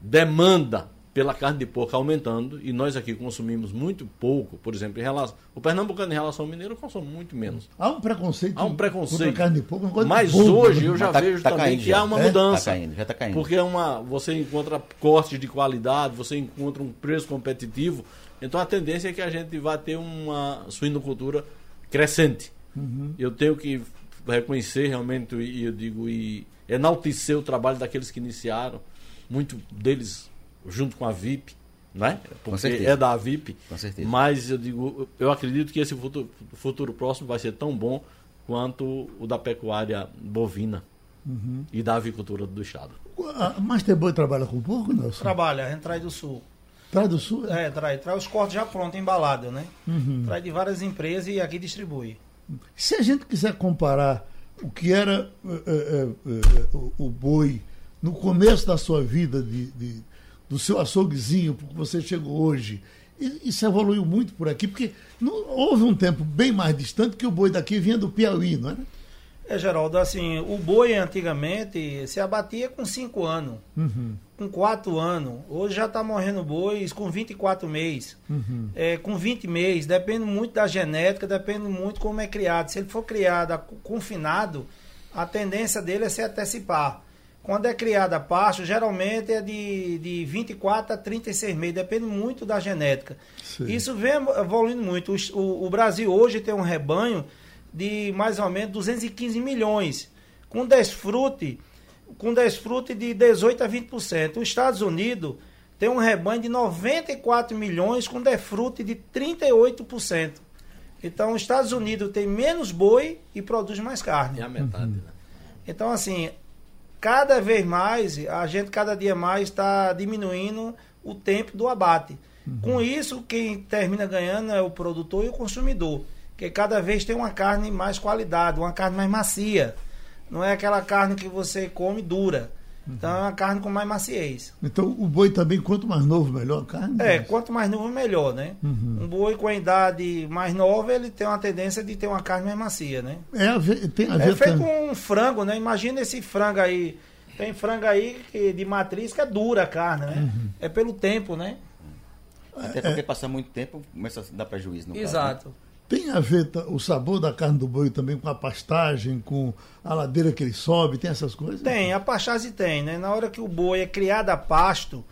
demanda pela carne de porco aumentando, e nós aqui consumimos muito pouco, por exemplo, em relação, o pernambucano em relação ao mineiro consome muito menos. há um preconceito. Há um preconceito. carne de porco. uma coisa Mas boba, hoje né? eu já tá- vejo tá também caindo que já. há uma É? mudança. Tá caindo, já tá caindo. Porque é uma, você encontra cortes de qualidade, você encontra um preço competitivo. Então a tendência é que a gente vá ter uma suinocultura crescente. Eu tenho que reconhecer realmente, e eu digo, e enaltecer o trabalho daqueles que iniciaram, muito deles junto com a VIP, né? Porque é da VIP. Com certeza. Mas eu digo, eu acredito que esse futuro, futuro próximo vai ser tão bom quanto o da pecuária bovina e da avicultura do estado. A Master Boy trabalha com porco, Nelson? Trabalha, a gente traz do sul. Traz do Sul? É, traz, traz os cortes já prontos, embalados, né? Uhum. Traz de várias empresas e aqui distribui. Se a gente quiser comparar o que era eh, eh, o, o boi no começo da sua vida, de, de- do seu açouguezinho, porque você chegou hoje, e- isso evoluiu muito por aqui, porque não- houve um tempo bem mais distante que o boi daqui vinha do Piauí, não era? É, Geraldo, assim, o boi antigamente se abatia com 5 anos, com 4 anos. Hoje já está morrendo bois com 24 meses, é, com 20 meses. Depende muito da genética, depende muito como é criado. Se ele for criado confinado, a tendência dele é se antecipar. Quando é criado a pasto, geralmente é de, de 24 a 36 meses, depende muito da genética. Sim. Isso vem evoluindo muito. O, o- o Brasil hoje tem um rebanho de mais ou menos 215 milhões, com desfrute, com desfrute de 18 a 20%. Os Estados Unidos tem um rebanho de 94 milhões com desfrute de 38%. Então, os Estados Unidos tem menos boi e produz mais carne. É a metade, né? Então, assim, cada vez mais, a gente cada dia mais está diminuindo o tempo do abate. Com isso, quem termina ganhando é o produtor e o consumidor, que cada vez tem uma carne mais qualidade, uma carne mais macia. Não é aquela carne que você come dura. Então, é uma carne com mais maciez. Então o boi também, quanto mais novo, melhor a carne? É, quanto mais novo, melhor, né? Um boi com a idade mais nova, ele tem uma tendência de ter uma carne mais macia, né? É a ver- tem a É ver feito também. um frango, né? Imagina esse frango aí. Tem frango aí que, de matriz que é dura a carne, né? Uhum. É pelo tempo, né? Até porque passar muito tempo começa a dar prejuízo no caso, né? Tem a ver o sabor da carne do boi também com a pastagem, com a ladeira que ele sobe, tem essas coisas? Tem, a pastagem tem, né? Na hora que o boi é criado a pasto,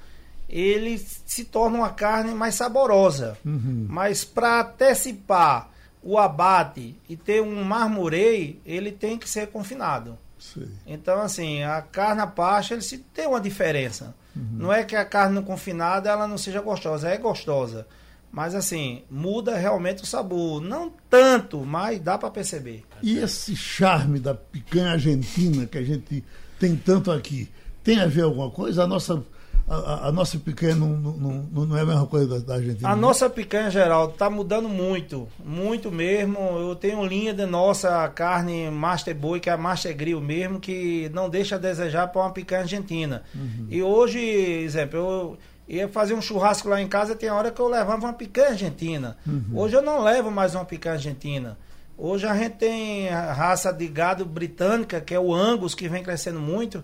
ele se torna uma carne mais saborosa. Uhum. Mas para antecipar o abate e ter um marmoreio, ele tem que ser confinado. Sei. Então, assim, a carne a pasto, ele se tem uma diferença. Não é que a carne confinada ela não seja gostosa, é gostosa. Mas, assim, muda realmente o sabor. Não tanto, mas dá para perceber. E esse charme da picanha argentina que a gente tem tanto aqui, tem a ver alguma coisa? A nossa, a, a- nossa picanha não, não, não, é a mesma coisa da, da Argentina? A não? nossa picanha, Geraldo, tá mudando muito. Muito mesmo. Eu tenho linha de nossa carne Master Boi, que é a Master Grill mesmo, que não deixa a desejar para uma picanha argentina. E hoje, exemplo, eu ia fazer um churrasco lá em casa, tem hora que eu levava uma picanha argentina. Hoje eu não levo mais uma picanha argentina. Hoje a gente tem a raça de gado britânica, que é o Angus, que vem crescendo muito,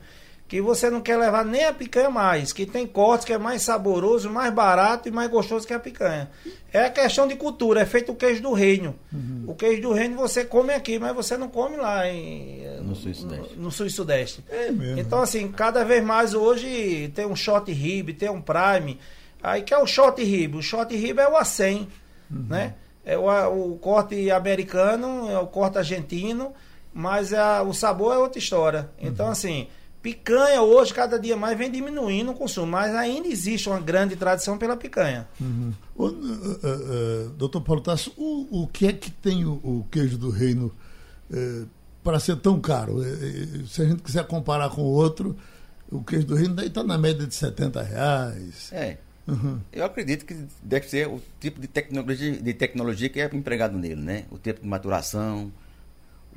que você não quer levar nem a picanha mais, que tem cortes que é mais saboroso, mais barato e mais gostoso que a picanha. É a questão de cultura, é feito o queijo do reino. O queijo do reino você come aqui, mas você não come lá em, No sul e sudeste. No, no sul e sudeste. É mesmo. Então, assim, cada vez mais hoje tem um short rib, tem um prime. Aí que é o short rib. O short rib é o A100, né? É o, o corte americano, é o corte argentino, mas a- o sabor é outra história. Então, assim, picanha hoje, cada dia mais, vem diminuindo o consumo, mas ainda existe uma grande tradição pela picanha. Ô, eh, eh, eh, doutor Paulo Tasso, o, o que é que tem o, o queijo do reino para ser tão caro? Se a gente quiser comparar com o outro, o queijo do reino daí está na média de 70 reais. É. Eu acredito que deve ser o tipo de tecnologia, de tecnologia que é empregado nele, né? O tempo de maturação,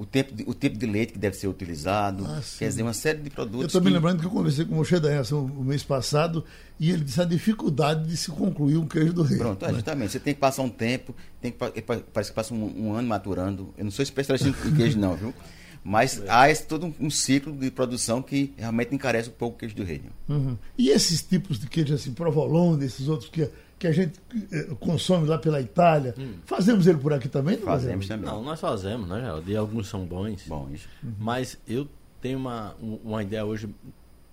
o, tempo de, o tipo de leite que deve ser utilizado. Ah, quer dizer, uma série de Eu produtos. estou me que- lembrando que eu conversei com o Moshe da Essa o mês passado e ele disse a dificuldade de se concluir um queijo do reino. Pronto, é, né? justamente. Você tem que passar um tempo, tem que, é, pa- parece que passa um, um ano maturando. Eu não sou especialista em queijo, não, viu? Mas há esse, todo um, um ciclo de produção que realmente encarece um pouco o queijo do reino. Uhum. E esses tipos de queijo, assim, provolone, esses outros que, que a gente eh, consome lá pela Itália, fazemos ele por aqui também? não Fazemos também. Não, nós fazemos, né, Geraldo? E alguns são bons. Bom, isso. Mas eu tenho uma, um- uma ideia hoje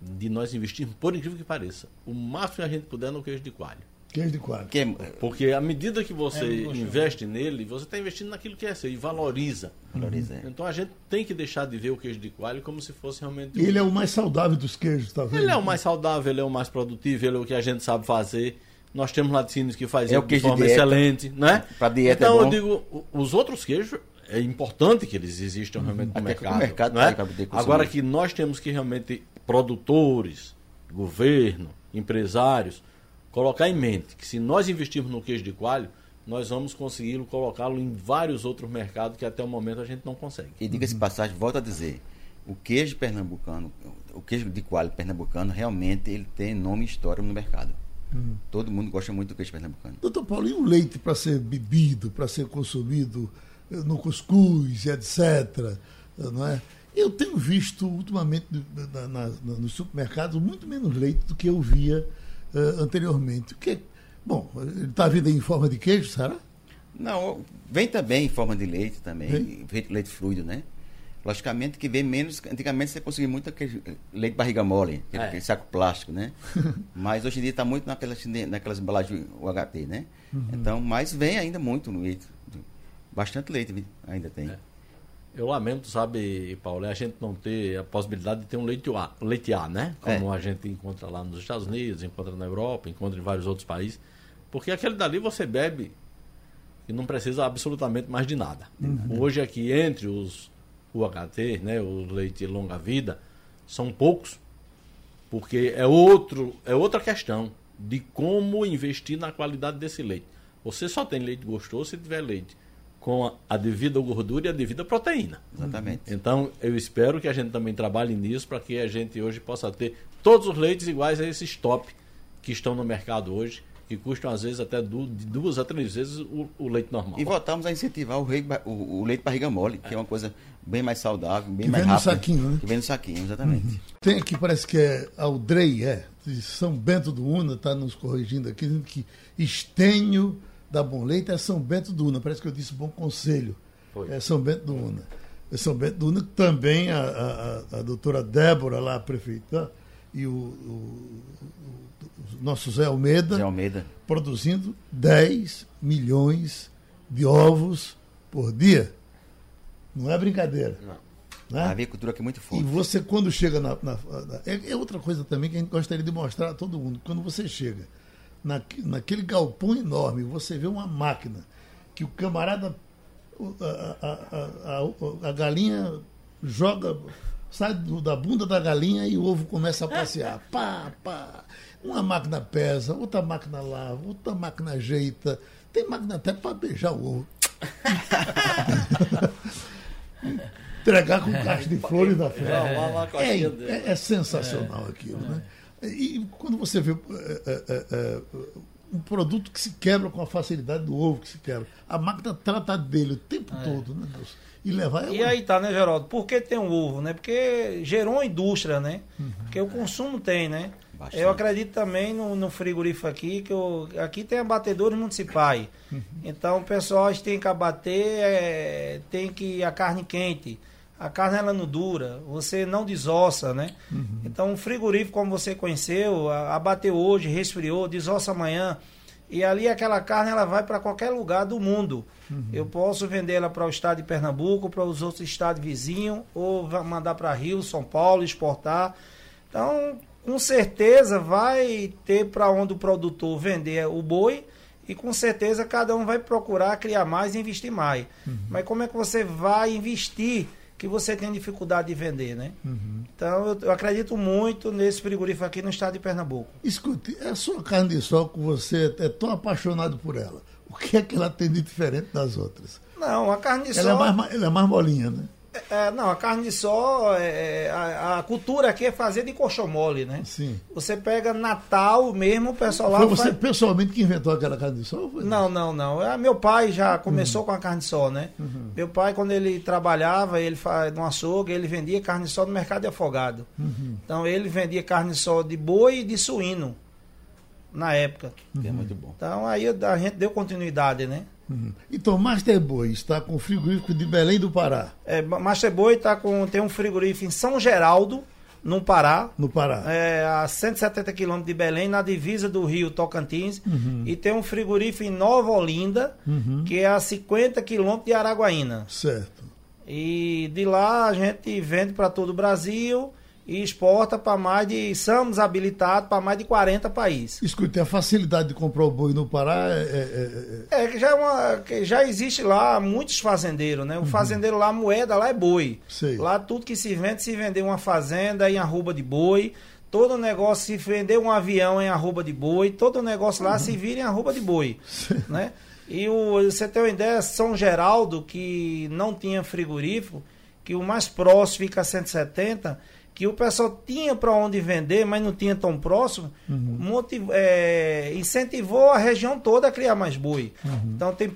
de nós investirmos, por incrível que pareça, o máximo que a gente puder no queijo de coalho. Queijo de coalho. Que é, Porque à medida que você É investe nele, você está investindo naquilo que é seu e valoriza. valoriza, é. Então a gente tem que deixar de ver o queijo de coalho como se fosse realmente. E ele é o mais saudável dos queijos, tá vendo? Ele é o mais saudável, ele é o mais produtivo, ele é o que a gente sabe fazer. Nós temos laticínios que fazem É o de queijo de forma dieta. excelente, né? Pra dieta é então eu bom. digo, os outros queijos é importante que eles existam realmente no mercado. mercado é? Agora que nós temos que realmente produtores, governo, empresários, colocar em mente que se nós investirmos no queijo de coalho, nós vamos conseguir colocá-lo em vários outros mercados que até o momento a gente não consegue. E diga-se de passagem, volto a dizer, o queijo pernambucano, o queijo de coalho pernambucano, realmente ele tem nome e história no mercado. Todo mundo gosta muito do queijo pernambucano. Doutor Paulo, e o leite para ser bebido, para ser consumido eh, no cuscuz, etc. eh, Não é? Eu tenho visto ultimamente na- na- na- nos supermercados muito menos leite do que eu via eh, anteriormente. O que, bom, ele está vindo em forma de queijo, será? Não, vem também em forma de leite também, Vem? leite fluido, né? Logicamente que vem menos, antigamente você conseguia muito aquele leite barriga mole, aquele, É. aquele saco plástico, né? Mas hoje em dia está muito naquelas, naquelas embalagens UHT, né? Então, mas vem ainda muito no leite. Bastante leite ainda tem. É. Eu lamento, sabe, Paulo, é a gente não ter a possibilidade de ter um leite A, leite A né? Como a gente encontra lá nos Estados Unidos, encontra na Europa, encontra em vários outros países. Porque aquele dali você bebe e não precisa absolutamente mais de nada. Hoje aqui, entre os UHT, né, o leite longa-vida, são poucos, porque é, outro, é outra questão de como investir na qualidade desse leite. Você só tem leite gostoso se tiver leite com a, a devida gordura e a devida proteína. Exatamente. Então, eu espero que a gente também trabalhe nisso para que a gente hoje possa ter todos os leites iguais a esses top que estão no mercado hoje, que custam às vezes até du- de duas a três vezes o, o leite normal. E voltamos a incentivar o, rei o, o leite barriga mole, que é uma coisa bem mais saudável, bem Que mais vem no rápida. saquinho, né? Que vem no saquinho, exatamente. Tem aqui, parece que é Aldrei, é, de São Bento do Una, está nos corrigindo aqui, dizendo que estenho da Bom Leite é São Bento do Una. Parece que eu disse bom conselho. Foi. É São Bento do Una. É São Bento do Una, também a, a, a, doutora Débora, lá, a prefeita, e o, o- o nosso Zé Almeida, Zé Almeida. produzindo 10 milhões de ovos por dia. Não é brincadeira. Não. Né? A avicultura aqui é muito E forte. você, quando chega na. na- na- é, é outra coisa também que a gente gostaria de mostrar a todo mundo. Quando você chega na, naquele galpão enorme, você vê uma máquina que o camarada. a- a- a- a galinha joga. Sai do- da bunda da galinha e o ovo começa a passear. Pá, pá. Uma máquina pesa, outra máquina lava, outra máquina ajeita. Tem máquina até para beijar o ovo. Entregar com caixa de flores na frente. É, dele. é- é sensacional aquilo, né? E quando você vê é, é, é, é, um produto que se quebra com a facilidade do ovo que se quebra, a máquina trata dele o tempo todo, né, Deus? E levar é E aí tá, né, Geraldo? Por que tem um ovo, né? Porque gerou uma indústria, né? Porque o consumo tem, né? Bastante. Eu acredito também no, no frigorífico aqui, que eu, aqui tem abatedores municipais. Então o pessoal tem que abater, é, tem que a carne quente. a carne ela não dura, você não desossa, né? Uhum. Então, um frigorífico, como você conheceu, abateu hoje, resfriou, desossa amanhã. E ali aquela carne ela vai para qualquer lugar do mundo. Uhum. Eu posso vender ela para o estado de Pernambuco, para os outros estados vizinhos, ou mandar para Rio, São Paulo, exportar. Então, com certeza vai ter para onde o produtor vender o boi e com certeza cada um vai procurar criar mais e investir mais. Uhum. Mas como é que você vai investir que você tem dificuldade de vender, né? Uhum. Então eu, eu, acredito muito nesse frigorífico aqui no estado de Pernambuco. Escute, é a sua carne de sol que você é tão apaixonado por ela. O que é que ela tem de diferente das outras? Não, a carne de ela sol. É mais, ela é mais molinha, né? É, não, a carne de sol, é, a, a, cultura aqui é fazer de colchão mole, né? Sim. Você pega Natal mesmo, o pessoal lá. Foi você faz... pessoalmente que inventou aquela carne de sol? não, não, não. É, meu pai já começou uhum. com a carne de sol, né? Uhum. Meu pai, quando ele trabalhava, ele faz no açougue, ele vendia carne de sol no mercado de afogado. Uhum. Então ele vendia carne de sol de boi e de suíno na época. É muito bom. Então aí a gente deu continuidade, né? Uhum. Então, Master Boi está com frigorífico de Belém do Pará. É, Master Boi está com, tem um frigorífico em São Geraldo, no Pará. No Pará. É, a 170 quilômetros de Belém, na divisa do Rio Tocantins. Uhum. E tem um frigorífico em Nova Olinda, uhum. que é a 50 quilômetros de Araguaína. Certo. E de lá a gente vende para todo o Brasil e exporta para mais de. Somos habilitados para mais de 40 países. Escute, a facilidade de comprar o boi no Pará é. É, é, é que já, é uma, que já existe lá muitos fazendeiros, né? O uhum. fazendeiro lá, a moeda lá é boi. Sei. Lá tudo que se vende, se vender uma fazenda em arroba de boi. Todo negócio, se vender um avião em arroba de boi, todo negócio lá uhum. se vira em arroba de boi. né? E o, você tem uma ideia, São Geraldo, que não tinha frigorífico, que o mais próximo fica a 170 que o pessoal tinha para onde vender, mas não tinha tão próximo, uhum. motiv, é, incentivou a região toda a criar mais boi. Uhum. Então tem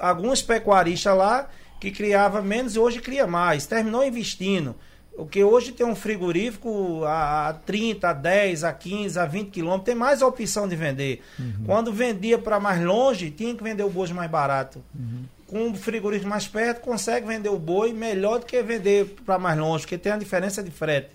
alguns pecuaristas lá que criava menos e hoje cria mais. Terminou investindo. O que hoje tem um frigorífico a 30, a 10, a 15, a 20 quilômetros, tem mais opção de vender. Uhum. Quando vendia para mais longe, tinha que vender o boi mais barato. Uhum com um frigorífico mais perto, consegue vender o boi melhor do que vender para mais longe, porque tem a diferença de frete.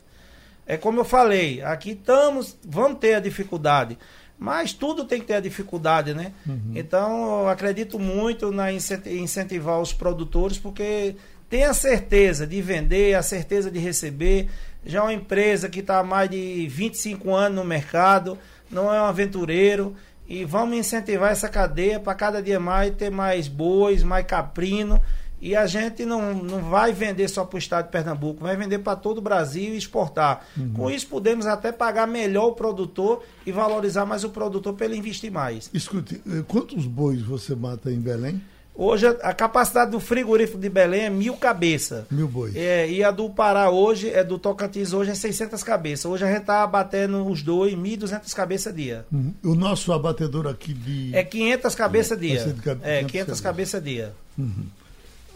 É como eu falei, aqui estamos, vamos ter a dificuldade, mas tudo tem que ter a dificuldade, né? Uhum. Então, eu acredito muito na incentivar os produtores, porque tem a certeza de vender, a certeza de receber. Já é uma empresa que está há mais de 25 anos no mercado, não é um aventureiro e vamos incentivar essa cadeia para cada dia mais ter mais bois, mais caprino. E a gente não, não vai vender só para o estado de Pernambuco, vai vender para todo o Brasil e exportar. Uhum. Com isso, podemos até pagar melhor o produtor e valorizar mais o produtor para ele investir mais. Escute, eh, quantos bois você mata em Belém? Hoje a capacidade do frigorífico de Belém é mil cabeças. Mil bois. É, e a do Pará hoje, é do Tocantins hoje é 600 cabeças. Hoje a gente está abatendo os dois, 1.200 cabeças dia. Uhum. O nosso abatedor aqui de... É 500 cabeças é, dia. É, 500 cabeças dia. Uhum.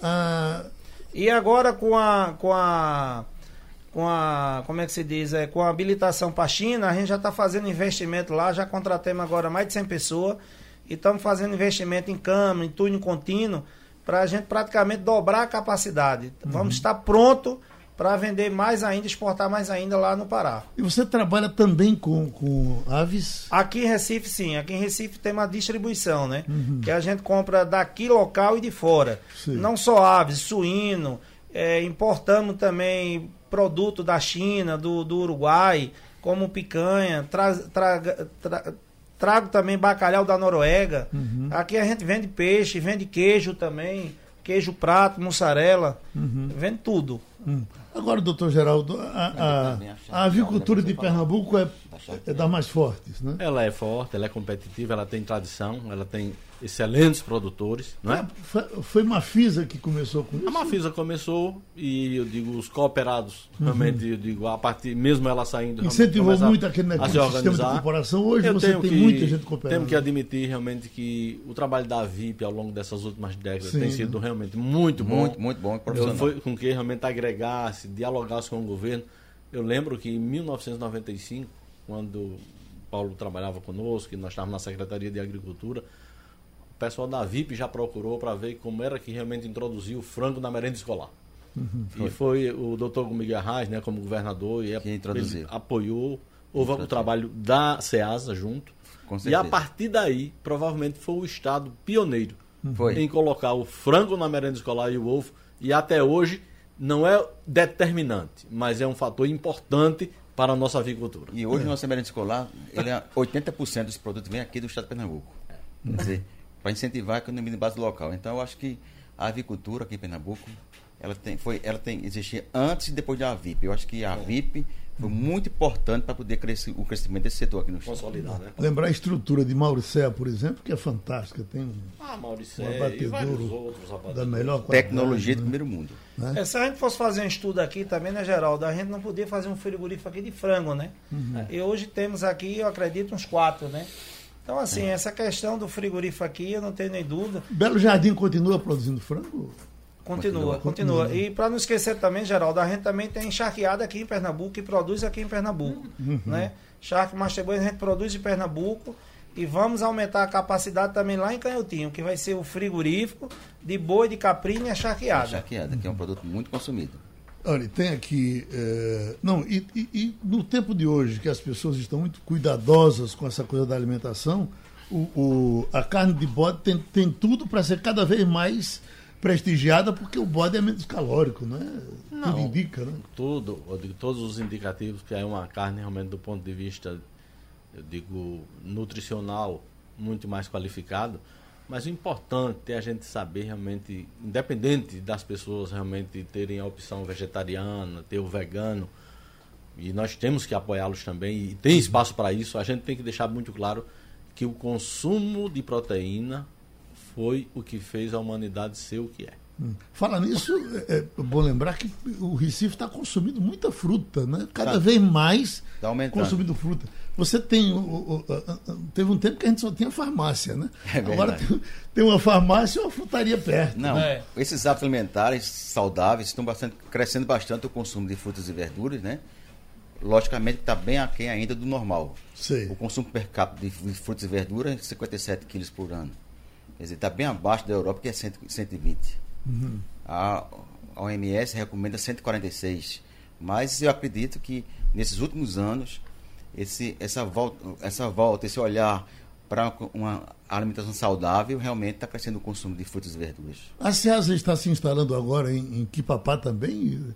Ah... E agora com a... Com a com a, como é que se diz, é, com a habilitação para a China, a gente já está fazendo investimento lá, já contratamos agora mais de 100 pessoas e estamos fazendo investimento em câmara, em túnel contínuo, para a gente praticamente dobrar a capacidade. Uhum. Vamos estar pronto para vender mais ainda, exportar mais ainda lá no Pará. E você trabalha também com, com aves? Aqui em Recife, sim. Aqui em Recife tem uma distribuição, né? Uhum. Que a gente compra daqui local e de fora. Sim. Não só aves, suíno, é, importamos também produto da China, do, do Uruguai, como picanha, tra, tra, tra, Trago também bacalhau da Noruega. Uhum. Aqui a gente vende peixe, vende queijo também. Queijo prato, mussarela. Uhum. Vende tudo. Uhum. Agora, doutor Geraldo, a, a, a avicultura de Pernambuco é, é das mais fortes, né? Ela é forte, ela é competitiva, ela tem tradição, ela tem excelentes produtores, não é? Foi, foi Mafisa que começou com isso? A Mafisa começou e eu digo os cooperados, uhum. realmente eu digo a partir mesmo ela saindo incentivou muito aquele negócio a sistema de corporação. Hoje eu você tem que, muita gente cooperando. Temos que admitir realmente que o trabalho da VIP ao longo dessas últimas décadas Sim. tem sido realmente muito bom, muito muito bom, profissional. Foi com que realmente agregasse, dialogasse com o governo. Eu lembro que em 1995, quando Paulo trabalhava conosco, e nós estávamos na Secretaria de Agricultura, o pessoal da VIP já procurou para ver como era que realmente introduziu o frango na merenda escolar. E foi o doutor Miguel Arraes, né, como governador, e Que introduziu. apoiou. Houve o trabalho da SEASA junto. E a partir daí, provavelmente foi o Estado pioneiro Foi. em colocar o frango na merenda escolar e o ovo. E até hoje não é determinante, mas é um fator importante para a nossa avicultura. E hoje, nossa merenda escolar, ele é 80% dos produtos vem aqui do estado de Pernambuco. Quer dizer, para incentivar a economia de base local. Então, eu acho que a avicultura aqui em Pernambuco, ela tem, foi, ela tem existia antes e depois da VIP. Eu acho que a VIP foi muito importante para poder crescer o crescimento desse setor aqui no estado. Consolidar, né? Lembrar a estrutura de Mauricéia, por exemplo, que é fantástica. Tem um, Ah, Maurício, um é, e vários abatedouro outros da melhor qualidade. Tecnologia do né? primeiro mundo. É, se a gente fosse fazer um estudo aqui também, né, Geraldo? A gente não podia fazer um frigorífico aqui de frango, né? E hoje temos aqui, eu acredito, uns quatro, né? Então, assim, essa questão do frigorífico aqui, eu não tenho nem dúvida. Belo Jardim continua produzindo frango? Continua, Continua. continua. E para não esquecer também, Geraldo, a gente também tem encharqueada aqui em Pernambuco e produz aqui em Pernambuco. Né? Charque Master Boi a gente produz em Pernambuco e vamos aumentar a capacidade também lá em Canhotinho, que vai ser o frigorífico de boi, de caprina e a charqueada. Charqueada, que é um produto muito consumido. Olha, tem aqui. eh, não, e, e- e no tempo de hoje, que as pessoas estão muito cuidadosas com essa coisa da alimentação, o, o- a carne de bode tem, tem tudo para ser cada vez mais prestigiada, porque o bode é menos calórico, né? Tudo Não. indica, né? tudo, eu digo, todos os indicativos que é uma carne realmente do ponto de vista, eu digo, nutricional, muito mais qualificado. Mas o importante é a gente saber realmente, independente das pessoas realmente terem a opção vegetariana, ter o vegano, e nós temos que apoiá-los também, e tem espaço para isso, a gente tem que deixar muito claro que o consumo de proteína foi o que fez a humanidade ser o que é. Hum. Fala nisso, é, é bom lembrar que o Recife está consumindo muita fruta, né? Cada Tá. vez mais Tá aumentando. consumindo fruta. Você tem. o- o- o- teve um tempo que a gente só tinha farmácia, né? É. Agora tem, tem uma farmácia e uma frutaria perto. Não, É. esses hábitos alimentares saudáveis estão bastante, crescendo bastante o consumo de frutas e verduras, né? Logicamente está bem aquém ainda do normal. Sei. O consumo per capita de de frutas e verduras é 57 quilos por ano. Quer dizer, está bem abaixo da Europa, que é 100, 120. A, a OMS recomenda 146. Mas eu acredito que nesses últimos anos, esse, essa, volta, essa volta, esse olhar para uma alimentação saudável, realmente está crescendo o consumo de frutas e verduras. A Ceasa está se instalando agora em, em Quipapá também.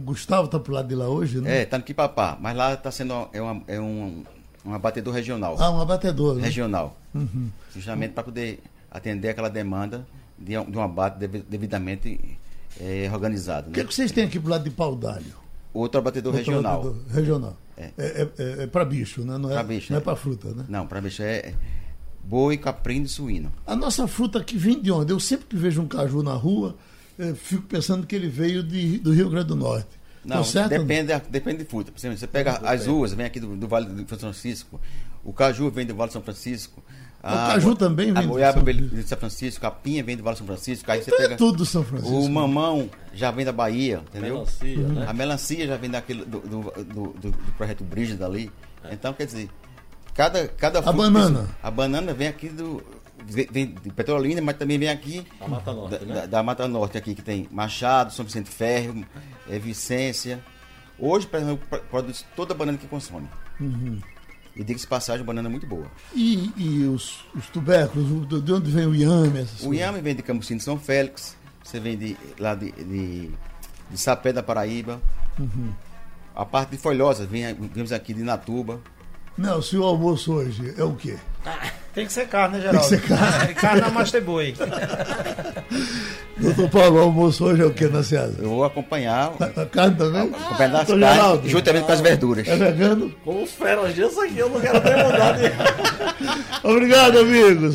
Gustavo está pro lado de lá hoje, né? É, tá no Quipapá, mas lá está sendo é, uma, é um, um abatedor regional. Ah, um abatedor. Né? regional. Uhum. Justamente para poder atender aquela demanda de, um- de um abate devi- devidamente eh, organizado. O que, é Né? que vocês têm aqui pro lado de pau d'alho? Outro abatedor Outro regional. abatedor Regional. É. É, é, para bicho, né? Não é, Pra bicho, não é é. para fruta, né? Não, para bicho é boi, caprino e suíno. A nossa fruta aqui vem de onde? Eu sempre que vejo um caju na rua, eh, fico pensando que ele veio de, do Rio Grande do Norte. Não, Tô certo? depende, da- depende de fruta. Por exemplo, você pega as uvas, vem aqui do, do Vale do São Francisco. O caju vem do Vale do São Francisco. Caju também vem A do goiaba São vem Francisco. do São Francisco. A pinha vem do Vale do São Francisco. Aí você Então é pega tudo do São Francisco. o mamão já vem da Bahia, entendeu? Melancia, né? A melancia já vem daquele, do, do, do, do- do projeto Brígido ali. Então, quer dizer, cada, cada fruta- banana? A banana vem aqui do. Vem de Petrolina, mas também vem aqui Da Mata Norte, da, né? da- da Mata Norte, aqui que tem Machado, São Vicente Ferro, é, Vicência. Hoje, Pernambuco pro- produz toda a banana que consome. Uhum. E diga-se passagem, a banana é muito boa. E, e os, os tubérculos, de onde vem o iame? essas O coisas? Iame vem de Camusim de São Félix, você vem de, lá de, de, de Sapé da Paraíba. Uhum. A parte de folhosa, vem, vemos aqui de Natuba. Não, se o almoço hoje é o quê? Tem que ser carne, né, Geraldo? Tem que ser carne. É, carne na Master Boi. Doutor Paulo, o almoço hoje é o quê na Ceasa? Eu vou acompanhar, A carne também? acompanhar das Doutor carnes, Geraldo, juntamente com as verduras. É vegano? Com os feras disso aqui, eu não quero ter mudado de... Obrigado, amigos.